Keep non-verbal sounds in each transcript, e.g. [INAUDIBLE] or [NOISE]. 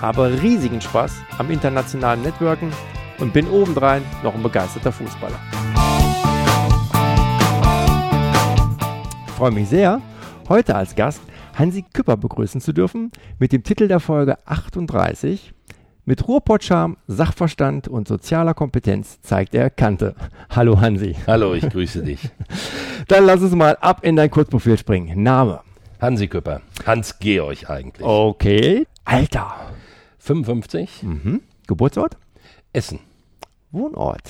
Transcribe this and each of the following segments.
habe riesigen Spaß am internationalen Networken und bin obendrein noch ein begeisterter Fußballer. Ich freue mich sehr, heute als Gast Hansi Küpper begrüßen zu dürfen mit dem Titel der Folge 38. Mit Ruhrpottscham, Sachverstand und sozialer Kompetenz zeigt er Kante. Hallo Hansi. Hallo, ich grüße dich. [LAUGHS] Dann lass uns mal ab in dein Kurzprofil springen. Name. Hansi Küpper. Hans Georg eigentlich. Okay. Alter. 55. Mhm. Geburtsort? Essen. Wohnort?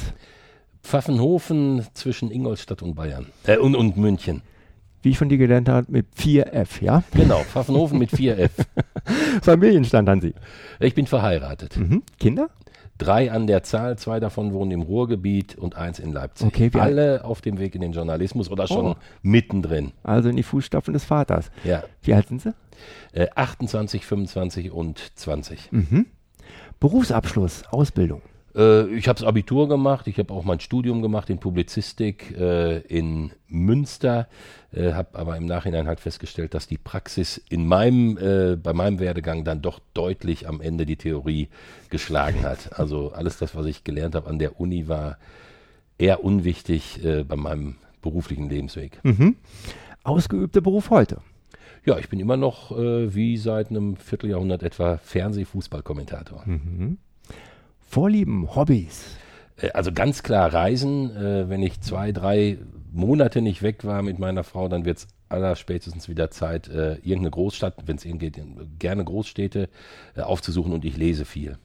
Pfaffenhofen zwischen Ingolstadt und Bayern. Äh, und, und München wie ich von dir gelernt habe, mit 4F, ja? Genau, Pfaffenhofen mit 4F. [LAUGHS] Familienstand an Sie. Ich bin verheiratet. Mhm. Kinder? Drei an der Zahl, zwei davon wohnen im Ruhrgebiet und eins in Leipzig. Okay, Alle auf dem Weg in den Journalismus oder schon oh. mittendrin. Also in die Fußstapfen des Vaters. Ja. Wie alt sind Sie? Äh, 28, 25 und 20. Mhm. Berufsabschluss, Ausbildung. Äh, ich habe das Abitur gemacht, ich habe auch mein Studium gemacht in Publizistik äh, in Münster, äh, habe aber im Nachhinein halt festgestellt, dass die Praxis in meinem, äh, bei meinem Werdegang dann doch deutlich am Ende die Theorie geschlagen hat. Also alles das, was ich gelernt habe an der Uni, war eher unwichtig äh, bei meinem beruflichen Lebensweg. Mhm. Ausgeübter Beruf heute? Ja, ich bin immer noch äh, wie seit einem Vierteljahrhundert etwa Fernseh-Fußballkommentator. Mhm. Vorlieben, Hobbys? Äh, also ganz klar Reisen. Äh, wenn ich zwei, drei Monate nicht weg war mit meiner Frau, dann wird es allerspätestens wieder Zeit, äh, irgendeine Großstadt, wenn es eben geht, gerne Großstädte aufzusuchen und ich lese viel.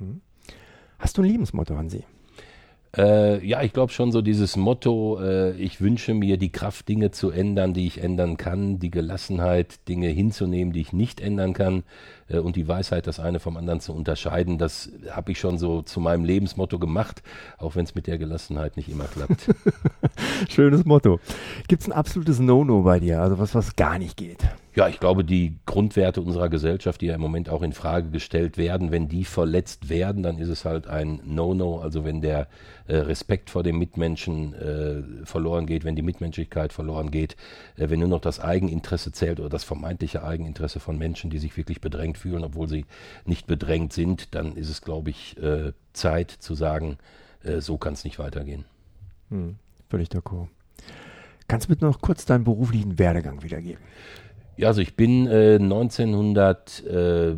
Mhm. Hast du ein Lebensmotto, Hansi? Äh, ja, ich glaube schon so dieses Motto, äh, ich wünsche mir die Kraft, Dinge zu ändern, die ich ändern kann, die Gelassenheit, Dinge hinzunehmen, die ich nicht ändern kann äh, und die Weisheit, das eine vom anderen zu unterscheiden, das habe ich schon so zu meinem Lebensmotto gemacht, auch wenn es mit der Gelassenheit nicht immer klappt. [LAUGHS] Schönes Motto. Gibt es ein absolutes No-No bei dir, also was, was gar nicht geht? Ja, ich glaube, die Grundwerte unserer Gesellschaft, die ja im Moment auch in Frage gestellt werden, wenn die verletzt werden, dann ist es halt ein No-No. Also wenn der äh, Respekt vor dem Mitmenschen äh, verloren geht, wenn die Mitmenschlichkeit verloren geht, äh, wenn nur noch das Eigeninteresse zählt oder das vermeintliche Eigeninteresse von Menschen, die sich wirklich bedrängt fühlen, obwohl sie nicht bedrängt sind, dann ist es, glaube ich, äh, Zeit zu sagen, äh, so kann es nicht weitergehen. Hm, völlig d'accord. Kannst du bitte noch kurz deinen beruflichen Werdegang wiedergeben? Ja, also ich bin äh, 1900, äh,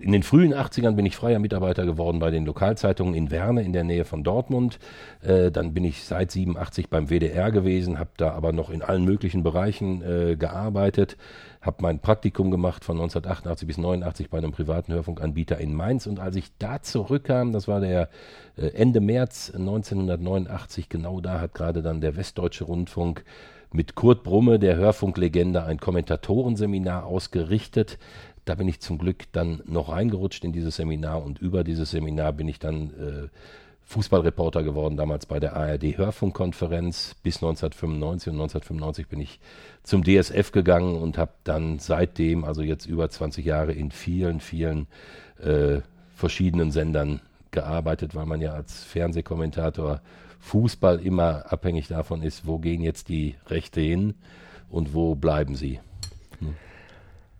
in den frühen 80ern bin ich freier Mitarbeiter geworden bei den Lokalzeitungen in Werne in der Nähe von Dortmund. Äh, dann bin ich seit 87 beim WDR gewesen, habe da aber noch in allen möglichen Bereichen äh, gearbeitet, habe mein Praktikum gemacht von 1988 bis 89 bei einem privaten Hörfunkanbieter in Mainz und als ich da zurückkam, das war der äh, Ende März 1989, genau da hat gerade dann der Westdeutsche Rundfunk mit Kurt Brumme, der Hörfunklegende, ein Kommentatorenseminar ausgerichtet. Da bin ich zum Glück dann noch reingerutscht in dieses Seminar und über dieses Seminar bin ich dann äh, Fußballreporter geworden, damals bei der ARD Hörfunkkonferenz bis 1995 und 1995 bin ich zum DSF gegangen und habe dann seitdem, also jetzt über 20 Jahre, in vielen, vielen äh, verschiedenen Sendern gearbeitet, weil man ja als Fernsehkommentator Fußball immer abhängig davon ist, wo gehen jetzt die Rechte hin und wo bleiben sie. Hm.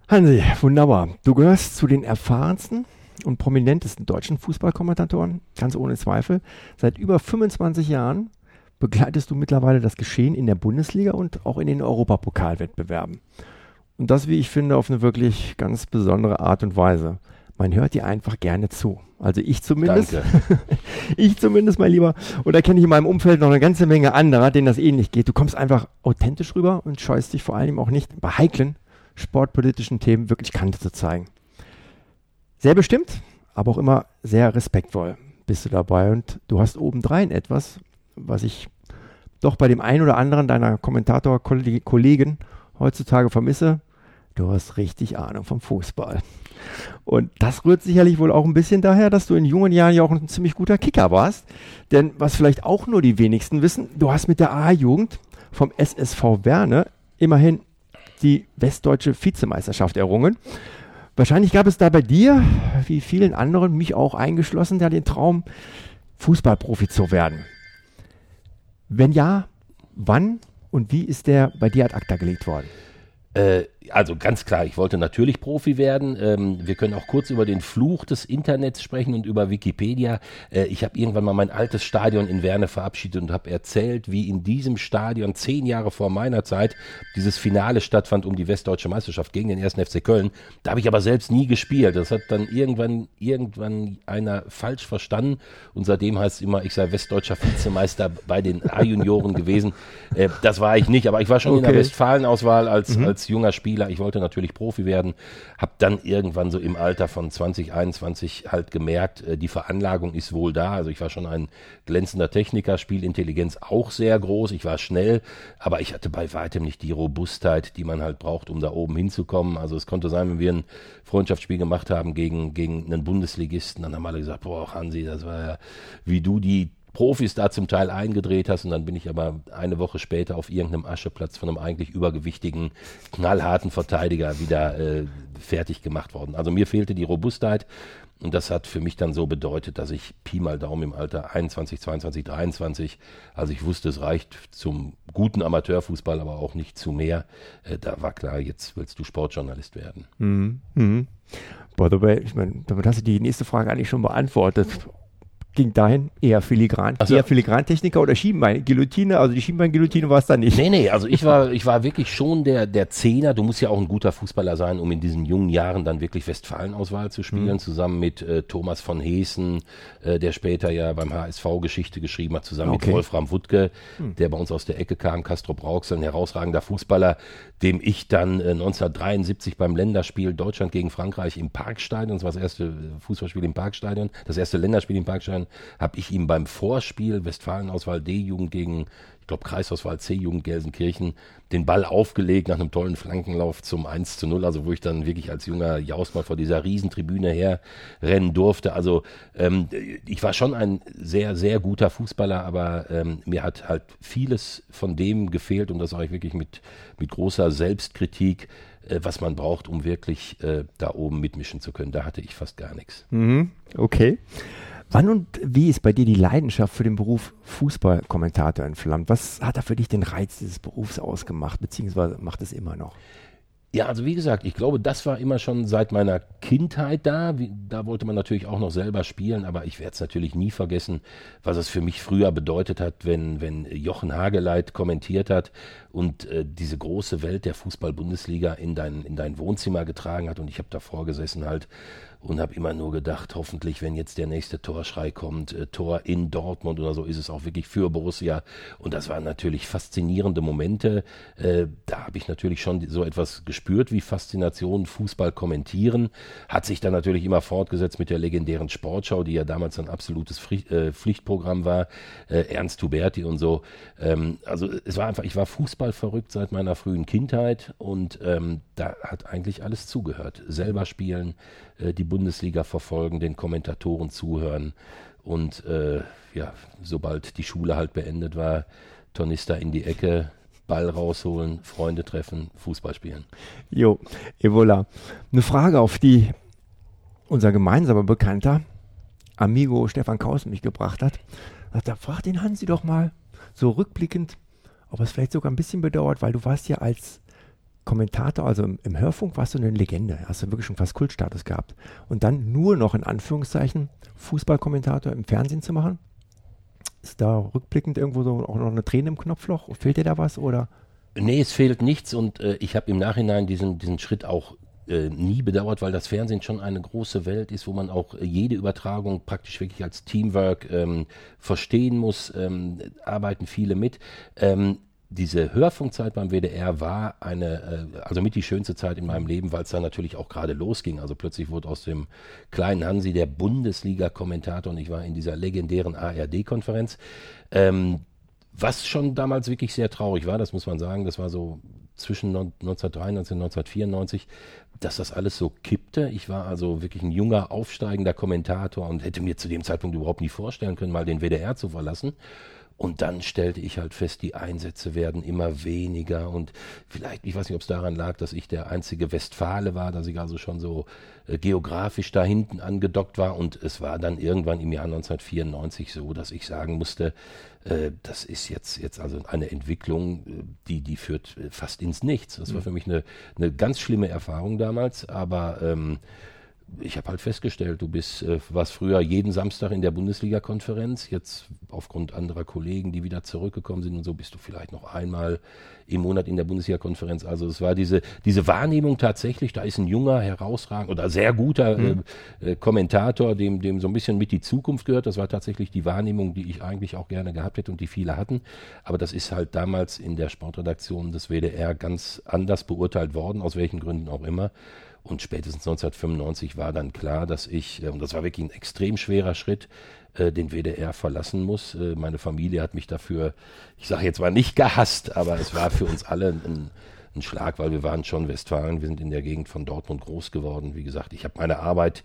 Hansi, wunderbar. Du gehörst zu den erfahrensten und prominentesten deutschen Fußballkommentatoren, ganz ohne Zweifel. Seit über 25 Jahren begleitest du mittlerweile das Geschehen in der Bundesliga und auch in den Europapokalwettbewerben. Und das, wie ich finde, auf eine wirklich ganz besondere Art und Weise man hört dir einfach gerne zu. Also ich zumindest. Danke. [LAUGHS] ich zumindest, mein Lieber. Und da kenne ich in meinem Umfeld noch eine ganze Menge anderer, denen das ähnlich geht. Du kommst einfach authentisch rüber und scheust dich vor allem auch nicht bei heiklen sportpolitischen Themen wirklich Kante zu zeigen. Sehr bestimmt, aber auch immer sehr respektvoll bist du dabei. Und du hast obendrein etwas, was ich doch bei dem einen oder anderen deiner Kommentator-Kollegen heutzutage vermisse. Du hast richtig Ahnung vom Fußball. Und das rührt sicherlich wohl auch ein bisschen daher, dass du in jungen Jahren ja auch ein ziemlich guter Kicker warst. Denn was vielleicht auch nur die wenigsten wissen, du hast mit der A-Jugend vom SSV Werne immerhin die westdeutsche Vizemeisterschaft errungen. Wahrscheinlich gab es da bei dir, wie vielen anderen, mich auch eingeschlossen, der den Traum, Fußballprofi zu werden. Wenn ja, wann und wie ist der bei dir ad acta gelegt worden? Äh, also ganz klar, ich wollte natürlich Profi werden. Ähm, wir können auch kurz über den Fluch des Internets sprechen und über Wikipedia. Äh, ich habe irgendwann mal mein altes Stadion in Werne verabschiedet und habe erzählt, wie in diesem Stadion zehn Jahre vor meiner Zeit dieses Finale stattfand um die Westdeutsche Meisterschaft gegen den 1. FC Köln. Da habe ich aber selbst nie gespielt. Das hat dann irgendwann, irgendwann einer falsch verstanden und seitdem heißt es immer, ich sei Westdeutscher Vizemeister bei den A-Junioren gewesen. Äh, das war ich nicht, aber ich war schon okay. in der Westfalen-Auswahl als, mhm. als junger Spieler Spieler. Ich wollte natürlich Profi werden, habe dann irgendwann so im Alter von 20, 21 halt gemerkt, äh, die Veranlagung ist wohl da. Also ich war schon ein glänzender Techniker, Spielintelligenz auch sehr groß. Ich war schnell, aber ich hatte bei weitem nicht die Robustheit, die man halt braucht, um da oben hinzukommen. Also es konnte sein, wenn wir ein Freundschaftsspiel gemacht haben gegen, gegen einen Bundesligisten, dann haben alle gesagt, boah, Hansi, das war ja, wie du die Profis da zum Teil eingedreht hast und dann bin ich aber eine Woche später auf irgendeinem Ascheplatz von einem eigentlich übergewichtigen, knallharten Verteidiger wieder äh, fertig gemacht worden. Also mir fehlte die Robustheit und das hat für mich dann so bedeutet, dass ich Pi mal Daumen im Alter 21, 22, 23, also ich wusste, es reicht zum guten Amateurfußball, aber auch nicht zu mehr. Äh, da war klar, jetzt willst du Sportjournalist werden. Mhm. Mhm. By the way, ich meine, damit hast du die nächste Frage eigentlich schon beantwortet ging dahin eher filigran, also, eher Filigrantechniker oder Schienbein, Guillotine, also die Schienbein-Guillotine war es dann nicht. Nee, nee, also ich war, ich war wirklich schon der, der Zehner. Du musst ja auch ein guter Fußballer sein, um in diesen jungen Jahren dann wirklich Westfalen-Auswahl zu spielen, mhm. zusammen mit äh, Thomas von Heesen, äh, der später ja beim HSV Geschichte geschrieben hat, zusammen okay. mit Wolfram Wuttke, mhm. der bei uns aus der Ecke kam, Castro Brauxel, ein herausragender Fußballer, dem ich dann äh, 1973 beim Länderspiel Deutschland gegen Frankreich im Parkstadion, das war das erste äh, Fußballspiel im Parkstadion, das erste Länderspiel im Parkstadion, habe ich ihm beim Vorspiel Westfalen-Auswahl D-Jugend gegen ich glaube Kreisauswahl C-Jugend Gelsenkirchen, den Ball aufgelegt nach einem tollen Flankenlauf zum 1 zu 0, also wo ich dann wirklich als junger Jaus mal vor dieser Riesentribüne herrennen durfte. Also ähm, ich war schon ein sehr, sehr guter Fußballer, aber ähm, mir hat halt vieles von dem gefehlt und das sage ich wirklich mit, mit großer Selbstkritik, äh, was man braucht, um wirklich äh, da oben mitmischen zu können. Da hatte ich fast gar nichts. Mhm, okay. Wann und wie ist bei dir die Leidenschaft für den Beruf Fußballkommentator entflammt? Was hat da für dich den Reiz dieses Berufs ausgemacht, beziehungsweise macht es immer noch? Ja, also wie gesagt, ich glaube, das war immer schon seit meiner Kindheit da. Wie, da wollte man natürlich auch noch selber spielen, aber ich werde es natürlich nie vergessen, was es für mich früher bedeutet hat, wenn, wenn Jochen Hageleit kommentiert hat und äh, diese große Welt der Fußball-Bundesliga in dein, in dein Wohnzimmer getragen hat und ich habe davor gesessen halt und habe immer nur gedacht, hoffentlich, wenn jetzt der nächste Torschrei kommt, äh, Tor in Dortmund oder so, ist es auch wirklich für Borussia. Und das waren natürlich faszinierende Momente. Äh, da habe ich natürlich schon so etwas gespürt wie Faszination Fußball kommentieren. Hat sich dann natürlich immer fortgesetzt mit der legendären Sportschau, die ja damals ein absolutes Pflicht, äh, Pflichtprogramm war. Äh, Ernst Huberti und so. Ähm, also es war einfach, ich war Fußball verrückt seit meiner frühen Kindheit und ähm, da hat eigentlich alles zugehört. Selber spielen, äh, die Bundesliga verfolgen, den Kommentatoren zuhören und äh, ja, sobald die Schule halt beendet war, Tornister in die Ecke, Ball rausholen, Freunde treffen, Fußball spielen. Jo, Evola. Eine Frage, auf die unser gemeinsamer Bekannter, Amigo Stefan Kaus mich gebracht hat. Da fragt den Hansi doch mal, so rückblickend, ob es vielleicht sogar ein bisschen bedauert, weil du warst ja als Kommentator, also im, im, Hörfunk warst du eine Legende, hast du wirklich schon fast Kultstatus gehabt. Und dann nur noch in Anführungszeichen Fußballkommentator im Fernsehen zu machen, ist da rückblickend irgendwo so auch noch eine Träne im Knopfloch? Fehlt dir da was oder? Nee, es fehlt nichts und äh, ich habe im Nachhinein diesen, diesen Schritt auch äh, nie bedauert, weil das Fernsehen schon eine große Welt ist, wo man auch jede Übertragung praktisch wirklich als Teamwork ähm, verstehen muss, ähm, arbeiten viele mit. Ähm, diese Hörfunkzeit beim WDR war eine, äh, also mit die schönste Zeit in meinem Leben, weil es dann natürlich auch gerade losging. Also plötzlich wurde aus dem kleinen Hansi der Bundesliga-Kommentator und ich war in dieser legendären ARD-Konferenz. Ähm, was schon damals wirklich sehr traurig war, das muss man sagen, das war so zwischen 1993 und 1994, dass das alles so kippte. Ich war also wirklich ein junger, aufsteigender Kommentator und hätte mir zu dem Zeitpunkt überhaupt nie vorstellen können, mal den WDR zu verlassen. Und dann stellte ich halt fest, die Einsätze werden immer weniger. Und vielleicht, ich weiß nicht, ob es daran lag, dass ich der einzige Westfale war, dass ich also schon so äh, geografisch da hinten angedockt war. Und es war dann irgendwann im Jahr 1994 so, dass ich sagen musste, äh, das ist jetzt, jetzt also eine Entwicklung, äh, die, die führt fast ins Nichts. Das war mhm. für mich eine, eine ganz schlimme Erfahrung damals. Aber ähm, ich habe halt festgestellt, du bist, äh, warst früher jeden Samstag in der Bundesliga-Konferenz. Jetzt aufgrund anderer Kollegen, die wieder zurückgekommen sind und so, bist du vielleicht noch einmal im Monat in der Bundesliga-Konferenz. Also es war diese, diese Wahrnehmung tatsächlich, da ist ein junger, herausragender oder sehr guter mhm. äh, äh, Kommentator, dem, dem so ein bisschen mit die Zukunft gehört. Das war tatsächlich die Wahrnehmung, die ich eigentlich auch gerne gehabt hätte und die viele hatten. Aber das ist halt damals in der Sportredaktion des WDR ganz anders beurteilt worden, aus welchen Gründen auch immer. Und spätestens 1995 war dann klar, dass ich, äh, und das war wirklich ein extrem schwerer Schritt, äh, den WDR verlassen muss. Äh, meine Familie hat mich dafür, ich sage jetzt mal nicht gehasst, aber es war für uns alle ein, ein Schlag, weil wir waren schon Westfalen, wir sind in der Gegend von Dortmund groß geworden. Wie gesagt, ich habe meine Arbeit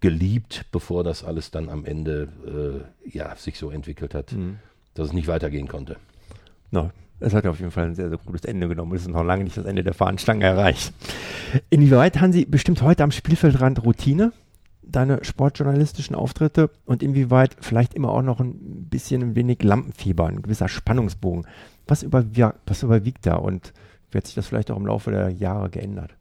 geliebt, bevor das alles dann am Ende äh, ja, sich so entwickelt hat, mhm. dass es nicht weitergehen konnte. No, es hat auf jeden Fall ein sehr, sehr gutes Ende genommen. Es ist noch lange nicht das Ende der Fahnenstange erreicht. Inwieweit haben Sie bestimmt heute am Spielfeldrand Routine, deine sportjournalistischen Auftritte und inwieweit vielleicht immer auch noch ein bisschen ein wenig Lampenfieber, ein gewisser Spannungsbogen? Was, überwiegt, was überwiegt da und wird sich das vielleicht auch im Laufe der Jahre geändert?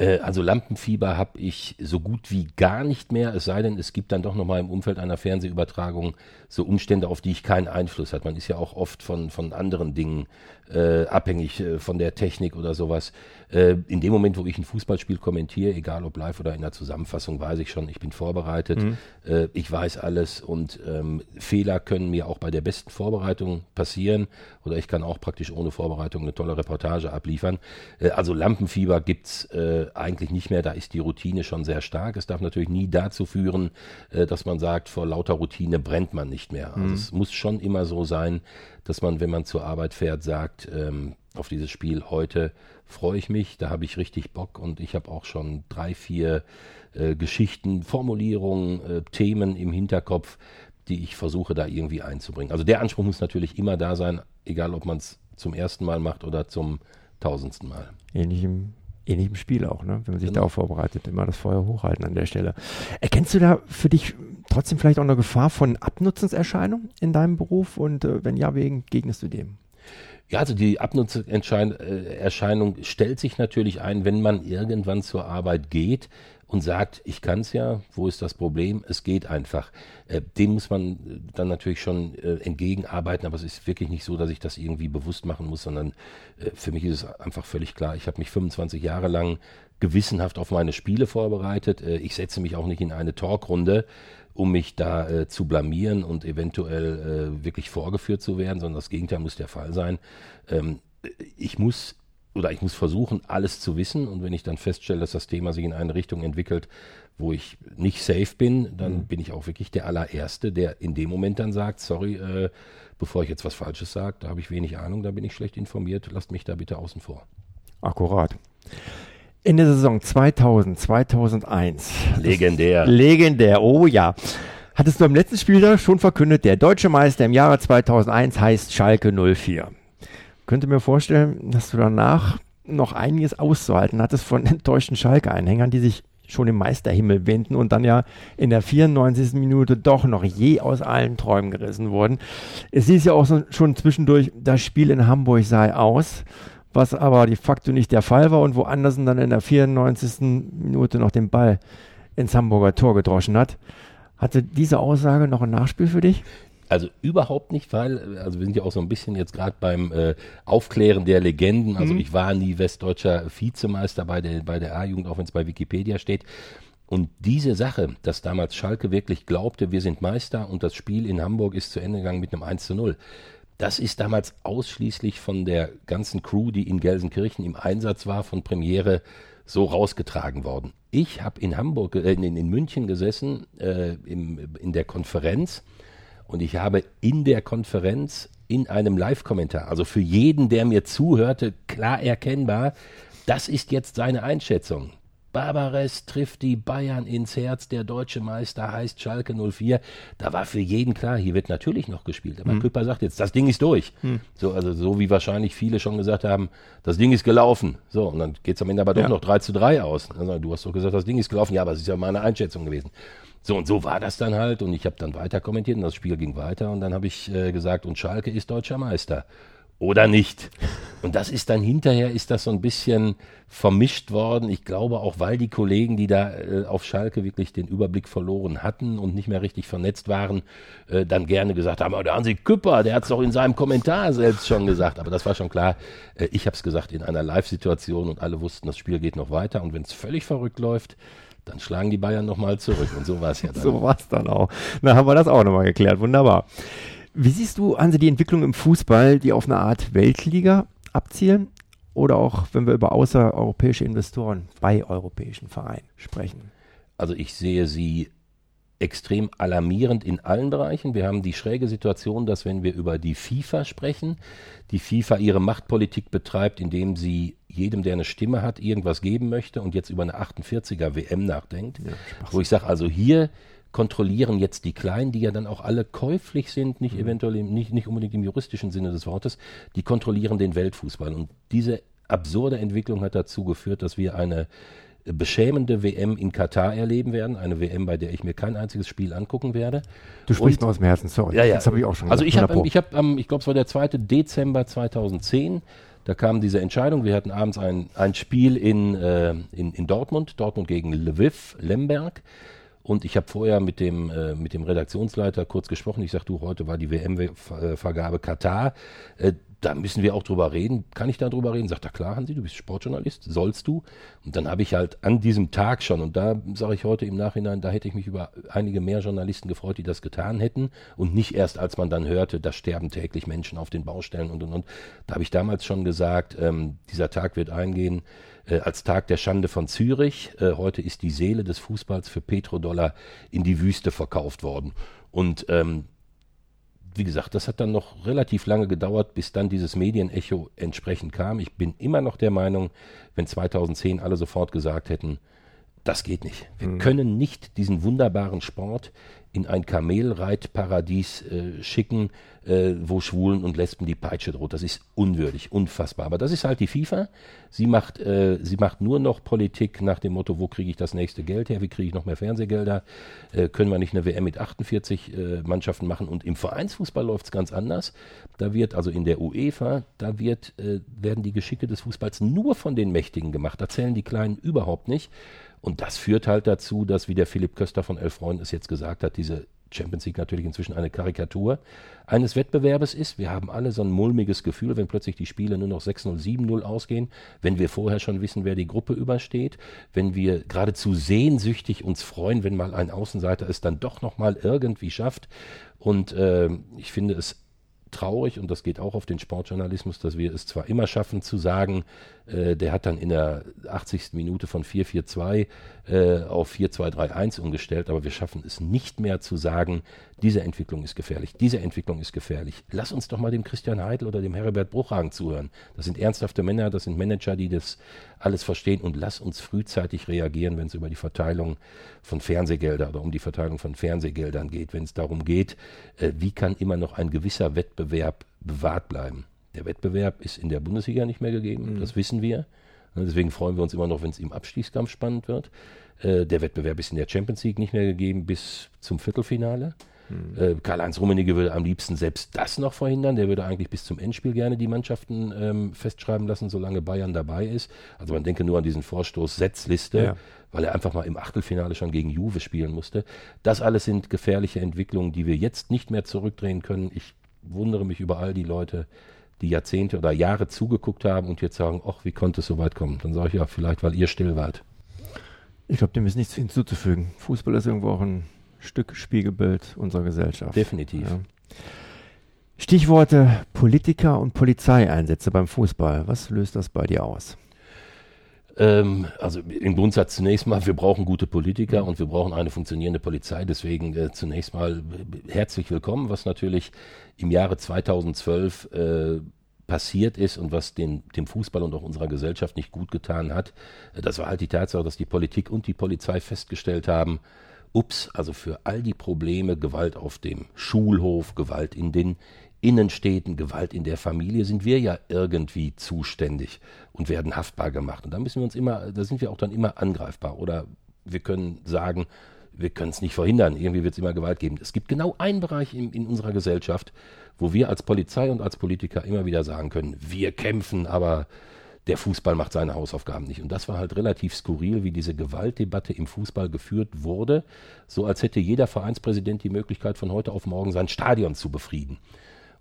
Äh, also Lampenfieber habe ich so gut wie gar nicht mehr, es sei denn, es gibt dann doch nochmal im Umfeld einer Fernsehübertragung so Umstände, auf die ich keinen Einfluss hat. Man ist ja auch oft von, von anderen Dingen äh, abhängig, äh, von der Technik oder sowas. Äh, in dem Moment, wo ich ein Fußballspiel kommentiere, egal ob live oder in der Zusammenfassung, weiß ich schon, ich bin vorbereitet, mhm. Äh, ich weiß alles und ähm, Fehler können mir auch bei der besten Vorbereitung passieren oder ich kann auch praktisch ohne Vorbereitung eine tolle Reportage abliefern. Äh, also Lampenfieber gibt's äh, eigentlich nicht mehr, da ist die Routine schon sehr stark. Es darf natürlich nie dazu führen, dass man sagt, vor lauter Routine brennt man nicht nicht mehr. Also mhm. es muss schon immer so sein, dass man, wenn man zur Arbeit fährt, sagt, ähm, auf dieses Spiel heute freue ich mich, da habe ich richtig Bock und ich habe auch schon drei, vier äh, Geschichten, Formulierungen, äh, Themen im Hinterkopf, die ich versuche da irgendwie einzubringen. Also der Anspruch muss natürlich immer da sein, egal ob man es zum ersten Mal macht oder zum tausendsten Mal. Ähnlich im ähnlichem Spiel auch, ne? wenn man sich genau. darauf vorbereitet, immer das Feuer hochhalten an der Stelle. Erkennst du da für dich trotzdem vielleicht auch eine Gefahr von Abnutzenserscheinungen in deinem Beruf und äh, wenn ja, wegen gegnest du dem? Ja, also die Abnutzerscheinung stellt sich natürlich ein, wenn man irgendwann zur Arbeit geht und sagt, ich kann es ja, wo ist das Problem? Es geht einfach. Äh, dem muss man äh, dann natürlich schon äh, entgegenarbeiten, aber es ist wirklich nicht so, dass ich das irgendwie bewusst machen muss, sondern äh, für mich ist es einfach völlig klar. Ich habe mich 25 Jahre lang gewissenhaft auf meine Spiele vorbereitet. Äh, ich setze mich auch nicht in eine Talkrunde, um mich da äh, zu blamieren und eventuell wirklich vorgeführt zu werden, sondern das Gegenteil muss der Fall sein. Ähm, ich muss oder ich muss versuchen, alles zu wissen. Und wenn ich dann feststelle, dass das Thema sich in eine Richtung entwickelt, wo ich nicht safe bin, dann mhm. bin ich auch wirklich der allererste, der in dem Moment dann sagt, sorry, äh, bevor ich jetzt was Falsches sage, da habe ich wenig Ahnung, da bin ich schlecht informiert, lasst mich da bitte außen vor. Akkurat. In der Saison 2000, 2001. Legendär. Legendär, oh ja. Hattest du am letzten Spieltag schon verkündet, der deutsche Meister im Jahre 2001 heißt Schalke 04 könnte mir vorstellen, dass du danach noch einiges auszuhalten hattest von [LAUGHS] enttäuschten Schalke-Einhängern, die sich schon im Meisterhimmel wähnten und dann ja in der 94. Minute doch noch je aus allen Träumen gerissen wurden. Es hieß ja auch so, schon zwischendurch, das Spiel in Hamburg sei aus, was aber de facto nicht der Fall war und wo Andersen dann in der 94. Minute noch den Ball ins Hamburger Tor gedroschen hat. Hatte diese Aussage noch ein Nachspiel für dich? Also überhaupt nicht, weil, also wir sind ja auch so ein bisschen jetzt gerade beim äh, Aufklären der Legenden. Also mhm. ich war nie westdeutscher Vizemeister bei der, bei der A-Jugend, auch wenn es bei Wikipedia steht. Und diese Sache, dass damals Schalke wirklich glaubte, wir sind Meister und das Spiel in Hamburg ist zu Ende gegangen mit einem 1 zu 0. Das ist damals ausschließlich von der ganzen Crew, die in Gelsenkirchen im Einsatz war, von Premiere so rausgetragen worden. Ich habe in Hamburg, äh, in, in München gesessen, äh, im, in der Konferenz und ich habe in der Konferenz in einem Live-Kommentar, also für jeden, der mir zuhörte, klar erkennbar, das ist jetzt seine Einschätzung. Barbares trifft die Bayern ins Herz, der deutsche Meister heißt Schalke 04. Da war für jeden klar, hier wird natürlich noch gespielt. Aber hm. Küpper sagt jetzt, das Ding ist durch. Hm. So, also so wie wahrscheinlich viele schon gesagt haben, das Ding ist gelaufen. So, und dann geht es am Ende aber doch ja. noch 3 zu 3 aus. Also, du hast doch gesagt, das Ding ist gelaufen. Ja, aber es ist ja meine Einschätzung gewesen. So und so war das dann halt und ich habe dann weiter kommentiert und das Spiel ging weiter und dann habe ich äh, gesagt, und Schalke ist deutscher Meister oder nicht. Und das ist dann hinterher, ist das so ein bisschen vermischt worden. Ich glaube auch, weil die Kollegen, die da äh, auf Schalke wirklich den Überblick verloren hatten und nicht mehr richtig vernetzt waren, äh, dann gerne gesagt haben, oh, der Hansi Küpper, der hat es doch in seinem Kommentar selbst schon gesagt. Aber das war schon klar. Äh, ich habe es gesagt in einer Live-Situation und alle wussten, das Spiel geht noch weiter. Und wenn es völlig verrückt läuft, dann schlagen die Bayern nochmal zurück. Und so war es ja dann. so war es dann auch. Dann haben wir das auch nochmal geklärt. Wunderbar. Wie siehst du, Hansi, die Entwicklung im Fußball, die auf eine Art Weltliga abzielen? Oder auch, wenn wir über außereuropäische Investoren bei europäischen Vereinen sprechen? Also ich sehe sie extrem alarmierend in allen Bereichen. Wir haben die schräge Situation, dass wenn wir über die FIFA sprechen, die FIFA ihre Machtpolitik betreibt, indem sie jedem, der eine Stimme hat, irgendwas geben möchte und jetzt über eine 48er WM nachdenkt. Ja, wo ich sage, also hier kontrollieren jetzt die Kleinen, die ja dann auch alle käuflich sind, nicht mhm. eventuell im, nicht, nicht unbedingt im juristischen Sinne des Wortes, die kontrollieren den Weltfußball. Und diese absurde Entwicklung hat dazu geführt, dass wir eine beschämende WM in Katar erleben werden. Eine WM, bei der ich mir kein einziges Spiel angucken werde. Du sprichst und, mal aus dem Herzen, sorry. Ja, ja. Das habe ich auch schon Also gesagt. ich habe, ich, hab, ich glaube, es war der 2. Dezember 2010. Da kam diese Entscheidung. Wir hatten abends ein, ein Spiel in, äh, in, in Dortmund, Dortmund gegen Lviv, Lemberg. Und ich habe vorher mit dem, äh, mit dem Redaktionsleiter kurz gesprochen. Ich sagte, du, heute war die WM-Vergabe Katar. Äh, da müssen wir auch drüber reden. Kann ich da drüber reden? Sagt er, klar, Hansi, du bist Sportjournalist, sollst du. Und dann habe ich halt an diesem Tag schon, und da sage ich heute im Nachhinein, da hätte ich mich über einige mehr Journalisten gefreut, die das getan hätten. Und nicht erst, als man dann hörte, da sterben täglich Menschen auf den Baustellen und und und. Da habe ich damals schon gesagt, ähm, dieser Tag wird eingehen äh, als Tag der Schande von Zürich. Äh, heute ist die Seele des Fußballs für Petrodollar in die Wüste verkauft worden. Und ähm, wie gesagt, das hat dann noch relativ lange gedauert, bis dann dieses Medienecho entsprechend kam. Ich bin immer noch der Meinung, wenn 2010 alle sofort gesagt hätten, das geht nicht. Wir mhm. können nicht diesen wunderbaren Sport in ein Kamelreitparadies äh, schicken, äh, wo Schwulen und Lesben die Peitsche droht. Das ist unwürdig, unfassbar. Aber das ist halt die FIFA. Sie macht, äh, sie macht nur noch Politik nach dem Motto, wo kriege ich das nächste Geld her, wie kriege ich noch mehr Fernsehgelder, äh, können wir nicht eine WM mit 48 äh, Mannschaften machen. Und im Vereinsfußball läuft es ganz anders. Da wird, also in der UEFA, da wird, äh, werden die Geschicke des Fußballs nur von den Mächtigen gemacht. Da zählen die Kleinen überhaupt nicht. Und das führt halt dazu, dass, wie der Philipp Köster von Elf Freunden es jetzt gesagt hat, diese Champions League natürlich inzwischen eine Karikatur eines Wettbewerbes ist. Wir haben alle so ein mulmiges Gefühl, wenn plötzlich die Spiele nur noch 6-0, 7-0 ausgehen, wenn wir vorher schon wissen, wer die Gruppe übersteht, wenn wir geradezu sehnsüchtig uns freuen, wenn mal ein Außenseiter es dann doch nochmal irgendwie schafft. Und äh, ich finde es traurig und das geht auch auf den Sportjournalismus, dass wir es zwar immer schaffen zu sagen, äh, der hat dann in der 80. Minute von 4-4-2 äh, auf 4-2-3-1 umgestellt, aber wir schaffen es nicht mehr zu sagen, diese Entwicklung ist gefährlich, diese Entwicklung ist gefährlich. Lass uns doch mal dem Christian Heidel oder dem Herbert Bruchhagen zuhören. Das sind ernsthafte Männer, das sind Manager, die das alles verstehen und lass uns frühzeitig reagieren, wenn es über die Verteilung von Fernsehgeldern oder um die Verteilung von Fernsehgeldern geht, wenn es darum geht, äh, wie kann immer noch ein gewisser Wettbewerb bewahrt bleiben. Der Wettbewerb ist in der Bundesliga nicht mehr gegeben, mhm. das wissen wir. Deswegen freuen wir uns immer noch, wenn es im Abstiegskampf spannend wird. Äh, der Wettbewerb ist in der Champions League nicht mehr gegeben bis zum Viertelfinale. Mhm. Äh, Karl-Heinz Rummenigge würde am liebsten selbst das noch verhindern. Der würde eigentlich bis zum Endspiel gerne die Mannschaften ähm, festschreiben lassen, solange Bayern dabei ist. Also man denke nur an diesen Vorstoß Setzliste, ja. weil er einfach mal im Achtelfinale schon gegen Juve spielen musste. Das alles sind gefährliche Entwicklungen, die wir jetzt nicht mehr zurückdrehen können. Ich wundere mich über all die Leute, die Jahrzehnte oder Jahre zugeguckt haben und jetzt sagen, ach, wie konnte es so weit kommen? Dann sage ich ja, vielleicht, weil ihr still wart. Ich glaube, dem ist nichts hinzuzufügen. Fußball ist irgendwo auch ein Stück Spiegelbild unserer Gesellschaft. Definitiv. Ja. Stichworte Politiker und Polizeieinsätze beim Fußball. Was löst das bei dir aus? Ähm, also im Grundsatz zunächst mal, wir brauchen gute Politiker und wir brauchen eine funktionierende Polizei. Deswegen äh, zunächst mal herzlich willkommen, was natürlich im Jahre 2012 äh, passiert ist und was den, dem Fußball und auch unserer Gesellschaft nicht gut getan hat. Das war halt die Tatsache, dass die Politik und die Polizei festgestellt haben, ups, also für all die Probleme, Gewalt auf dem Schulhof, Gewalt in den Innenstädten, Gewalt in der Familie, sind wir ja irgendwie zuständig und werden haftbar gemacht. Und da müssen wir uns immer, da sind wir auch dann immer angreifbar. Oder wir können sagen, wir können es nicht verhindern, irgendwie wird es immer Gewalt geben. Es gibt genau einen Bereich in, in unserer Gesellschaft, wo wir als Polizei und als Politiker immer wieder sagen können, wir kämpfen, aber der Fußball macht seine Hausaufgaben nicht. Und das war halt relativ skurril, wie diese Gewaltdebatte im Fußball geführt wurde, so als hätte jeder Vereinspräsident die Möglichkeit, von heute auf morgen sein Stadion zu befrieden.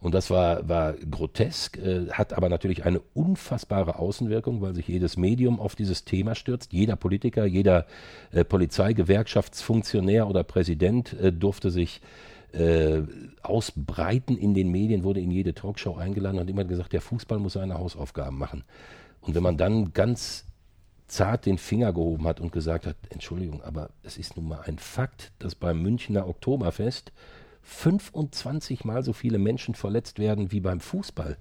Und das war, war grotesk, äh, hat aber natürlich eine unfassbare Außenwirkung, weil sich jedes Medium auf dieses Thema stürzt. Jeder Politiker, jeder äh, Polizeigewerkschaftsfunktionär oder Präsident äh, durfte sich äh, ausbreiten in den Medien, wurde in jede Talkshow eingeladen und immer gesagt, der Fußball muss seine Hausaufgaben machen. Und wenn man dann ganz zart den Finger gehoben hat und gesagt hat, Entschuldigung, aber es ist nun mal ein Fakt, dass beim Münchner Oktoberfest 25 mal so viele Menschen verletzt werden wie beim Fußball.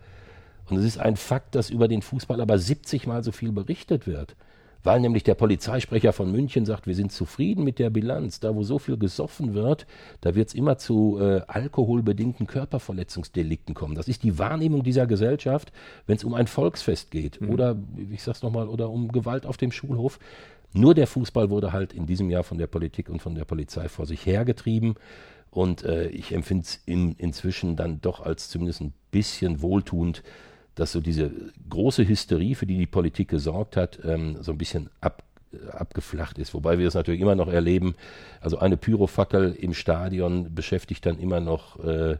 Und es ist ein Fakt, dass über den Fußball aber 70 mal so viel berichtet wird. Weil nämlich der Polizeisprecher von München sagt, wir sind zufrieden mit der Bilanz. Da, wo so viel gesoffen wird, da wird es immer zu äh, alkoholbedingten Körperverletzungsdelikten kommen. Das ist die Wahrnehmung dieser Gesellschaft, wenn es um ein Volksfest geht mhm. oder, ich sag's nochmal, oder um Gewalt auf dem Schulhof. Nur der Fußball wurde halt in diesem Jahr von der Politik und von der Polizei vor sich hergetrieben. Und äh, ich empfinde es in, inzwischen dann doch als zumindest ein bisschen wohltuend, dass so diese große Hysterie, für die die Politik gesorgt hat, ähm, so ein bisschen ab, äh, abgeflacht ist. Wobei wir es natürlich immer noch erleben. Also eine Pyrofackel im Stadion beschäftigt dann immer noch äh,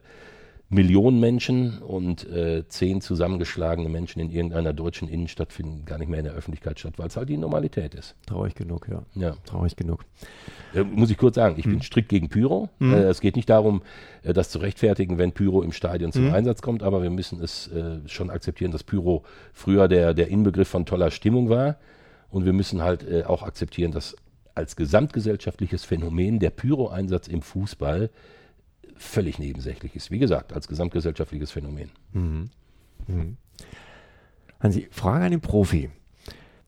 Millionen Menschen und äh, zehn zusammengeschlagene Menschen in irgendeiner deutschen Innenstadt finden gar nicht mehr in der Öffentlichkeit statt, weil es halt die Normalität ist. Traurig genug, ja. Ja. Traurig genug. Äh, muss ich kurz sagen, ich hm. bin strikt gegen Pyro. Hm. Äh, es geht nicht darum, äh, das zu rechtfertigen, wenn Pyro im Stadion zum hm. Einsatz kommt, aber wir müssen es äh, schon akzeptieren, dass Pyro früher der, der Inbegriff von toller Stimmung war. Und wir müssen halt äh, auch akzeptieren, dass als gesamtgesellschaftliches Phänomen der Pyro-Einsatz im Fußball völlig nebensächlich ist. Wie gesagt, als gesamtgesellschaftliches Phänomen. Mhm. Mhm. Hansi, Frage an den Profi.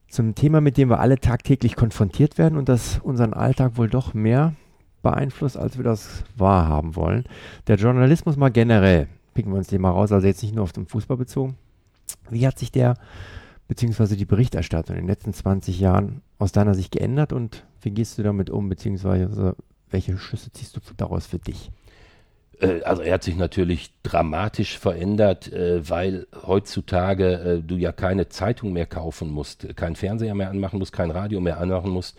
Zum Thema, mit dem wir alle tagtäglich konfrontiert werden und das unseren Alltag wohl doch mehr beeinflusst, als wir das wahrhaben wollen. Der Journalismus mal generell. Picken wir uns den mal raus, also jetzt nicht nur auf den Fußball bezogen. Wie hat sich der beziehungsweise die Berichterstattung in den letzten 20 Jahren aus deiner Sicht geändert und wie gehst du damit um, beziehungsweise welche Schlüsse ziehst du daraus für dich? Äh, also er hat sich natürlich dramatisch verändert, äh, weil heutzutage äh, du ja keine Zeitung mehr kaufen musst, kein Fernseher mehr anmachen musst, kein Radio mehr anmachen musst,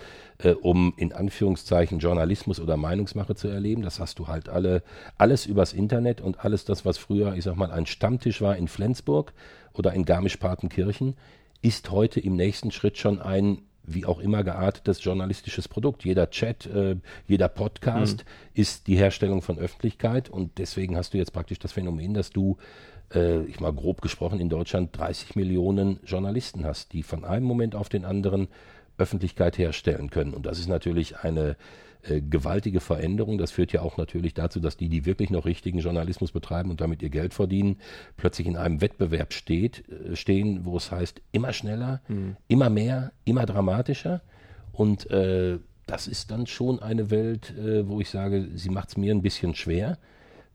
um in Anführungszeichen Journalismus oder Meinungsmache zu erleben. Das hast du halt alle, alles übers Internet und alles das, was früher, ich sag mal, ein Stammtisch war in Flensburg oder in Garmisch-Partenkirchen, ist heute im nächsten Schritt schon ein wie auch immer geartetes journalistisches Produkt. Jeder Chat, äh, jeder Podcast mhm. ist die Herstellung von Öffentlichkeit und deswegen hast du jetzt praktisch das Phänomen, dass du, äh, ich mal grob gesprochen, in Deutschland 30 Millionen Journalisten hast, die von einem Moment auf den anderen Öffentlichkeit herstellen können. Und das ist natürlich eine äh, gewaltige Veränderung. Das führt ja auch natürlich dazu, dass die, die wirklich noch richtigen Journalismus betreiben und damit ihr Geld verdienen, plötzlich in einem Wettbewerb steht, äh, stehen, wo es heißt, immer schneller, mhm. immer mehr, immer dramatischer. Und äh, das ist dann schon eine Welt, äh, wo ich sage, sie macht es mir ein bisschen schwer,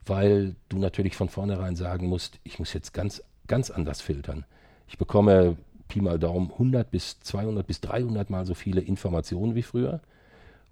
weil du natürlich von vornherein sagen musst, ich muss jetzt ganz, ganz anders filtern. Ich bekomme Pi mal Daumen 100 bis 200 bis 300 mal so viele Informationen wie früher.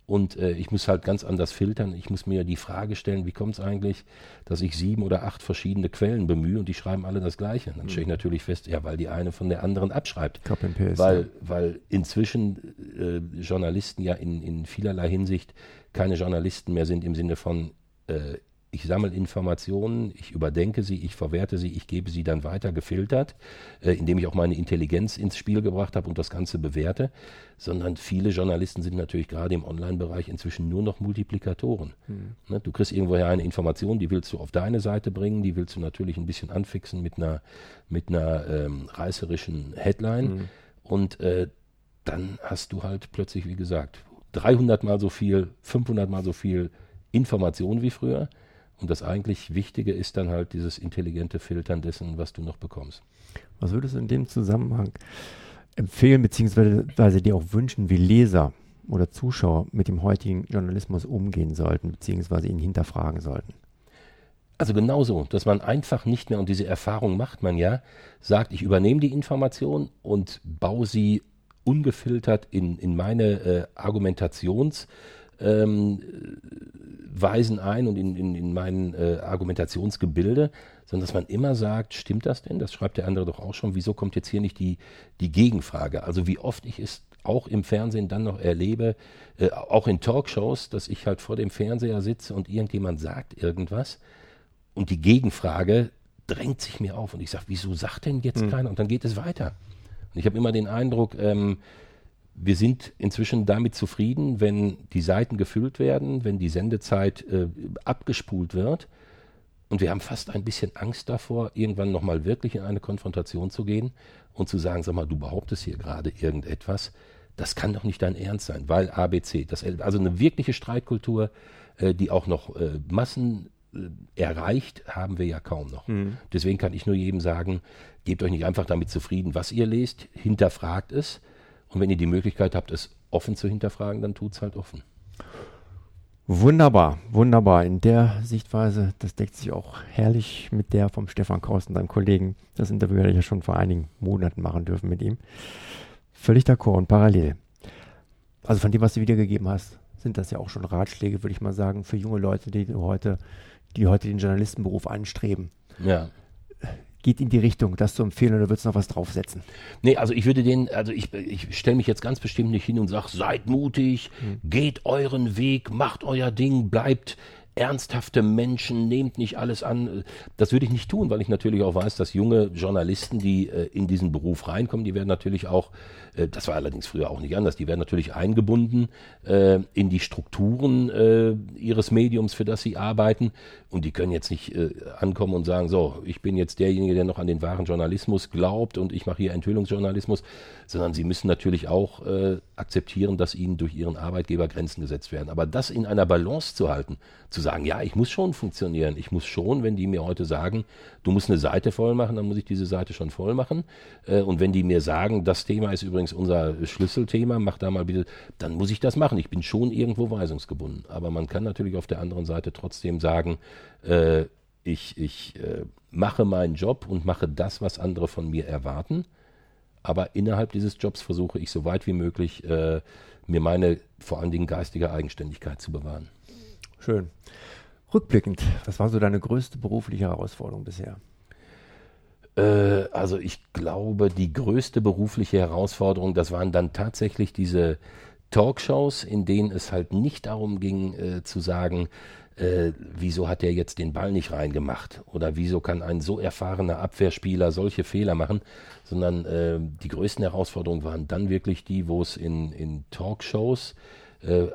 Und äh, ich muss halt ganz anders filtern. Ich muss mir die Frage stellen, wie kommt es eigentlich, dass ich sieben oder acht verschiedene Quellen bemühe und die schreiben alle das Gleiche. Dann stelle ich mhm. natürlich fest, ja, weil die eine von der anderen abschreibt. Paste, weil, weil inzwischen äh, Journalisten ja in, in vielerlei Hinsicht keine Journalisten mehr sind im Sinne von, äh, ich sammle Informationen, ich überdenke sie, ich verwerte sie, ich gebe sie dann weiter gefiltert, äh, indem ich auch meine Intelligenz ins Spiel gebracht habe und das Ganze bewerte, sondern viele Journalisten sind natürlich gerade im Online-Bereich inzwischen nur noch Multiplikatoren. Mhm. Ne, du kriegst irgendwoher eine Information, die willst du auf deine Seite bringen, die willst du natürlich ein bisschen anfixen mit einer, mit einer ähm, reißerischen Headline mhm. und äh, dann hast du halt plötzlich, wie gesagt, 300 mal so viel, 500 mal so viel Information wie früher. Und das eigentlich Wichtige ist dann halt dieses intelligente Filtern dessen, was du noch bekommst. Was würdest du in dem Zusammenhang empfehlen, beziehungsweise dir auch wünschen, wie Leser oder Zuschauer mit dem heutigen Journalismus umgehen sollten, beziehungsweise ihn hinterfragen sollten? Also genauso, dass man einfach nicht mehr, und diese Erfahrung macht man ja, sagt, ich übernehme die Information und baue sie ungefiltert in, in meine äh, Argumentationsweisen ähm, ein und in, in, in mein äh, Argumentationsgebilde, sondern dass man immer sagt, stimmt das denn? Das schreibt der andere doch auch schon. Wieso kommt jetzt hier nicht die, die Gegenfrage? Also wie oft ich es auch im Fernsehen dann noch erlebe, äh, auch in Talkshows, dass ich halt vor dem Fernseher sitze und irgendjemand sagt irgendwas und die Gegenfrage drängt sich mir auf und ich sage, wieso sagt denn jetzt hm. keiner? Und dann geht es weiter. Und ich habe immer den Eindruck, ähm, wir sind inzwischen damit zufrieden, wenn die Seiten gefüllt werden, wenn die Sendezeit äh, abgespult wird. Und wir haben fast ein bisschen Angst davor, irgendwann nochmal wirklich in eine Konfrontation zu gehen und zu sagen, sag mal, du behauptest hier gerade irgendetwas. Das kann doch nicht dein Ernst sein, weil ABC, das, also eine wirkliche Streitkultur, äh, die auch noch äh, Massen äh, erreicht, haben wir ja kaum noch. Mhm. Deswegen kann ich nur jedem sagen, gebt euch nicht einfach damit zufrieden, was ihr lest, hinterfragt es. Und wenn ihr die Möglichkeit habt, es offen zu hinterfragen, dann tut es halt offen. Wunderbar, wunderbar. In der Sichtweise, das deckt sich auch herrlich mit der vom Stefan Kausten, deinem Kollegen. Das Interview hatte ich ja schon vor einigen Monaten machen dürfen mit ihm. Völlig d'accord und parallel. Also von dem, was du wiedergegeben hast, sind das ja auch schon Ratschläge, würde ich mal sagen, für junge Leute, die heute, die heute den Journalistenberuf anstreben. Ja geht in die Richtung, das zu empfehlen oder würdest du noch was draufsetzen? Nee, also ich würde den, also ich, ich stelle mich jetzt ganz bestimmt nicht hin und sage, seid mutig, mhm. geht euren Weg, macht euer Ding, bleibt ernsthafte Menschen, nehmt nicht alles an. Das würde ich nicht tun, weil ich natürlich auch weiß, dass junge Journalisten, die äh, in diesen Beruf reinkommen, die werden natürlich auch, äh, das war allerdings früher auch nicht anders, die werden natürlich eingebunden äh, in die Strukturen äh, ihres Mediums, für das sie arbeiten. Und die können jetzt nicht äh, ankommen und sagen, so, ich bin jetzt derjenige, der noch an den wahren Journalismus glaubt und ich mache hier Enthüllungsjournalismus, sondern sie müssen natürlich auch äh, akzeptieren, dass ihnen durch ihren Arbeitgeber Grenzen gesetzt werden. Aber das in einer Balance zu halten, zu sagen, ja, ich muss schon funktionieren, ich muss schon, wenn die mir heute sagen, du musst eine Seite voll machen, dann muss ich diese Seite schon voll machen. Äh, und wenn die mir sagen, das Thema ist übrigens unser Schlüsselthema, mach da mal bitte, dann muss ich das machen. Ich bin schon irgendwo weisungsgebunden. Aber man kann natürlich auf der anderen Seite trotzdem sagen, äh, ich, ich äh, mache meinen Job und mache das, was andere von mir erwarten aber innerhalb dieses Jobs versuche ich so weit wie möglich, mir meine vor allen Dingen geistige Eigenständigkeit zu bewahren. Schön. Rückblickend, was war so deine größte berufliche Herausforderung bisher? Äh, also ich glaube, die größte berufliche Herausforderung, das waren dann tatsächlich diese Talkshows, in denen es halt nicht darum ging äh, zu sagen, äh, wieso hat er jetzt den Ball nicht reingemacht oder wieso kann ein so erfahrener Abwehrspieler solche Fehler machen, sondern äh, die größten Herausforderungen waren dann wirklich die, wo es in, in Talkshows, äh,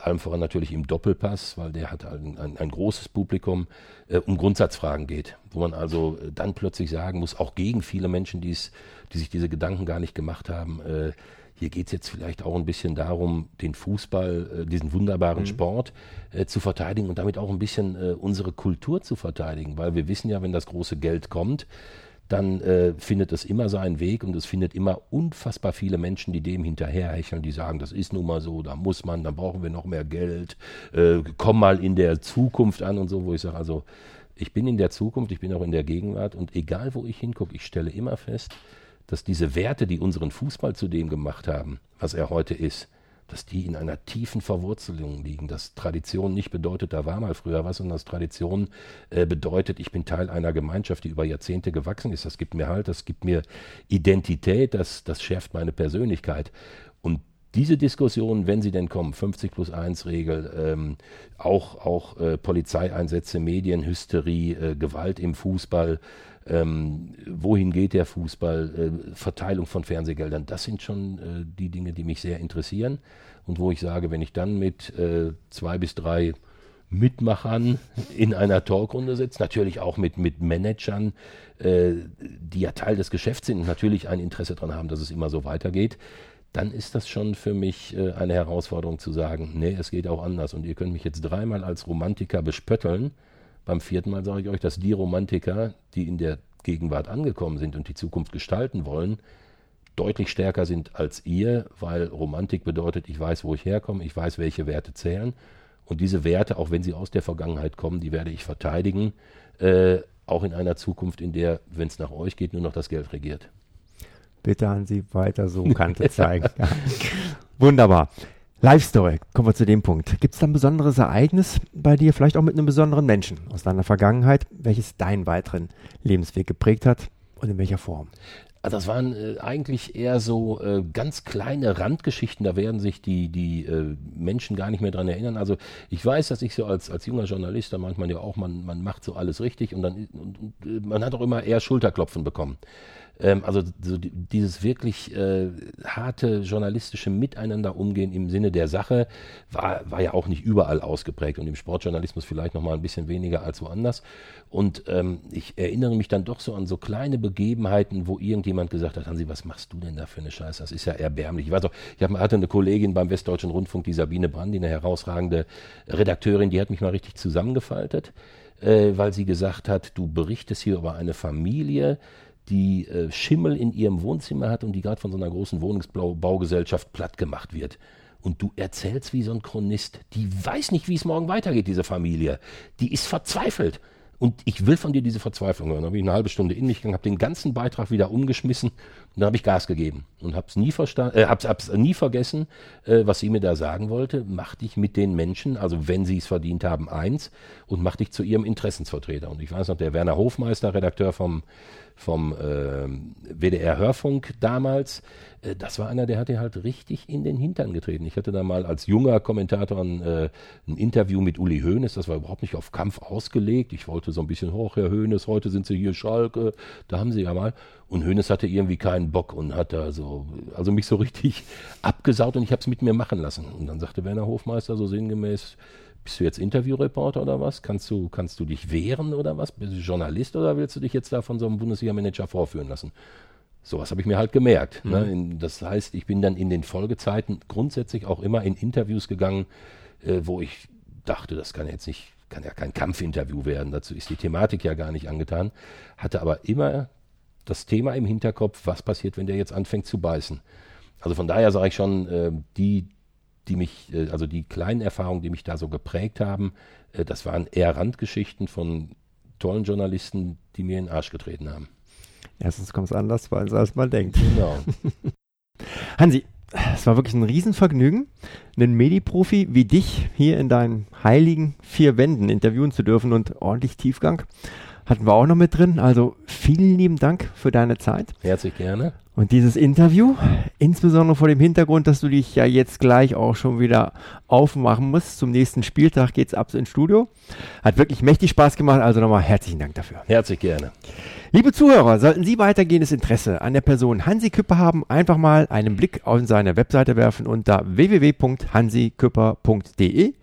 allem voran natürlich im Doppelpass, weil der hat ein, ein, ein großes Publikum, äh, um Grundsatzfragen geht, wo man also äh, dann plötzlich sagen muss, auch gegen viele Menschen, die sich diese Gedanken gar nicht gemacht haben, äh, hier geht es jetzt vielleicht auch ein bisschen darum, den Fußball, äh, diesen wunderbaren mhm. Sport äh, zu verteidigen und damit auch ein bisschen äh, unsere Kultur zu verteidigen, weil wir wissen ja, wenn das große Geld kommt, dann äh, findet es immer seinen Weg und es findet immer unfassbar viele Menschen, die dem hinterherhecheln, die sagen, das ist nun mal so, da muss man, da brauchen wir noch mehr Geld, äh, komm mal in der Zukunft an und so, wo ich sage, also ich bin in der Zukunft, ich bin auch in der Gegenwart und egal wo ich hingucke, ich stelle immer fest, dass diese Werte, die unseren Fußball zu dem gemacht haben, was er heute ist, dass die in einer tiefen Verwurzelung liegen. Dass Tradition nicht bedeutet, da war mal früher was, sondern dass Tradition äh, bedeutet, ich bin Teil einer Gemeinschaft, die über Jahrzehnte gewachsen ist. Das gibt mir Halt, das gibt mir Identität, das, das schärft meine Persönlichkeit. Und diese Diskussion, wenn sie denn kommen, 50 plus 1 Regel, ähm, auch, auch äh, Polizeieinsätze, Medienhysterie, äh, Gewalt im Fußball, ähm, wohin geht der Fußball, äh, Verteilung von Fernsehgeldern, das sind schon äh, die Dinge, die mich sehr interessieren und wo ich sage, wenn ich dann mit äh, zwei bis drei Mitmachern in einer Talkrunde sitze, natürlich auch mit, mit Managern, äh, die ja Teil des Geschäfts sind und natürlich ein Interesse daran haben, dass es immer so weitergeht, dann ist das schon für mich äh, eine Herausforderung zu sagen, nee, es geht auch anders. Und ihr könnt mich jetzt dreimal als Romantiker bespötteln. Beim vierten Mal sage ich euch, dass die Romantiker, die in der Gegenwart angekommen sind und die Zukunft gestalten wollen, deutlich stärker sind als ihr, weil Romantik bedeutet, ich weiß, wo ich herkomme, ich weiß, welche Werte zählen. Und diese Werte, auch wenn sie aus der Vergangenheit kommen, die werde ich verteidigen, äh, auch in einer Zukunft, in der, wenn es nach euch geht, nur noch das Geld regiert. Bitte an Sie weiter so Kante [LAUGHS] zeigen. Wunderbar. Life Story, kommen wir zu dem Punkt. Gibt es da ein besonderes Ereignis bei dir, vielleicht auch mit einem besonderen Menschen aus deiner Vergangenheit, welches deinen weiteren Lebensweg geprägt hat und in welcher Form? Also das waren äh, eigentlich eher so äh, ganz kleine Randgeschichten, da werden sich die, die äh, Menschen gar nicht mehr dran erinnern. Also ich weiß, dass ich so als, als junger Journalist, da meint man ja auch, man, man macht so alles richtig und dann und, und, äh, man hat auch immer eher Schulterklopfen bekommen. Ähm, also so dieses wirklich äh, harte journalistische Miteinander umgehen im Sinne der Sache war, war ja auch nicht überall ausgeprägt und im Sportjournalismus vielleicht noch mal ein bisschen weniger als woanders. Und ähm, ich erinnere mich dann doch so an so kleine Begebenheiten, wo irgendjemand gesagt hat, Hansi, was machst du denn da für eine Scheiße? Das ist ja erbärmlich. Ich weiß auch, ich hatte eine Kollegin beim Westdeutschen Rundfunk, die Sabine Brandi, eine herausragende Redakteurin, die hat mich mal richtig zusammengefaltet, äh, weil sie gesagt hat, du berichtest hier über eine Familie, die äh, Schimmel in ihrem Wohnzimmer hat und die gerade von so einer großen Wohnungsbaugesellschaft platt gemacht wird. Und du erzählst wie so ein Chronist, die weiß nicht, wie es morgen weitergeht, diese Familie. Die ist verzweifelt. Und ich will von dir diese Verzweiflung hören. Dann habe ich eine halbe Stunde in mich gegangen, habe den ganzen Beitrag wieder umgeschmissen und dann habe ich Gas gegeben und habe es nie, äh, hab's, hab's nie vergessen, äh, was sie mir da sagen wollte. Mach dich mit den Menschen, also wenn sie es verdient haben, eins und mach dich zu ihrem Interessensvertreter. Und ich weiß noch, der Werner Hofmeister, Redakteur vom vom äh, WDR Hörfunk damals, äh, das war einer, der hat dir halt richtig in den Hintern getreten. Ich hatte da mal als junger Kommentator ein, äh, ein Interview mit Uli Hoeneß, das war überhaupt nicht auf Kampf ausgelegt. Ich wollte so ein bisschen hoch, Herr Hoeneß, heute sind Sie hier Schalke, da haben Sie ja mal. Und Hoeneß hatte irgendwie keinen Bock und hat da so, also mich so richtig [LAUGHS] abgesaut und ich habe es mit mir machen lassen. Und dann sagte Werner Hofmeister so sinngemäß, bist du jetzt Interviewreporter oder was? Kannst du, kannst du dich wehren oder was? Bist du Journalist oder willst du dich jetzt da von so einem Bundesliga-Manager vorführen lassen? Sowas habe ich mir halt gemerkt. Ne? Mhm. Ne? Das heißt, ich bin dann in den Folgezeiten grundsätzlich auch immer in Interviews gegangen, äh, wo ich dachte, das kann jetzt nicht, kann ja kein Kampfinterview werden. Dazu ist die Thematik ja gar nicht angetan. Hatte aber immer das Thema im Hinterkopf, was passiert, wenn der jetzt anfängt zu beißen. Also von daher sage ich schon, äh, die die mich, äh, also die kleinen Erfahrungen, die mich da so geprägt haben, äh, das waren eher Randgeschichten von tollen Journalisten, die mir in den Arsch getreten haben. Erstens kommt es anders, als man denkt. Genau. [LAUGHS] Hansi, es war wirklich ein Riesenvergnügen, einen Mediprofi wie dich hier in deinen heiligen vier Wänden interviewen zu dürfen und ordentlich Tiefgang hatten wir auch noch mit drin. Also vielen lieben Dank für deine Zeit. Herzlich gerne. Und dieses Interview, insbesondere vor dem Hintergrund, dass du dich ja jetzt gleich auch schon wieder aufmachen musst. Zum nächsten Spieltag geht es ab ins Studio. Hat wirklich mächtig Spaß gemacht. Also nochmal herzlichen Dank dafür. Herzlich gerne. Liebe Zuhörer, sollten Sie weitergehendes Interesse an der Person Hansi Küpper haben, einfach mal einen Blick auf seine Webseite werfen unter www.hansiküpper.de.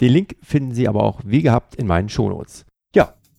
Den Link finden Sie aber auch wie gehabt in meinen Shownotes.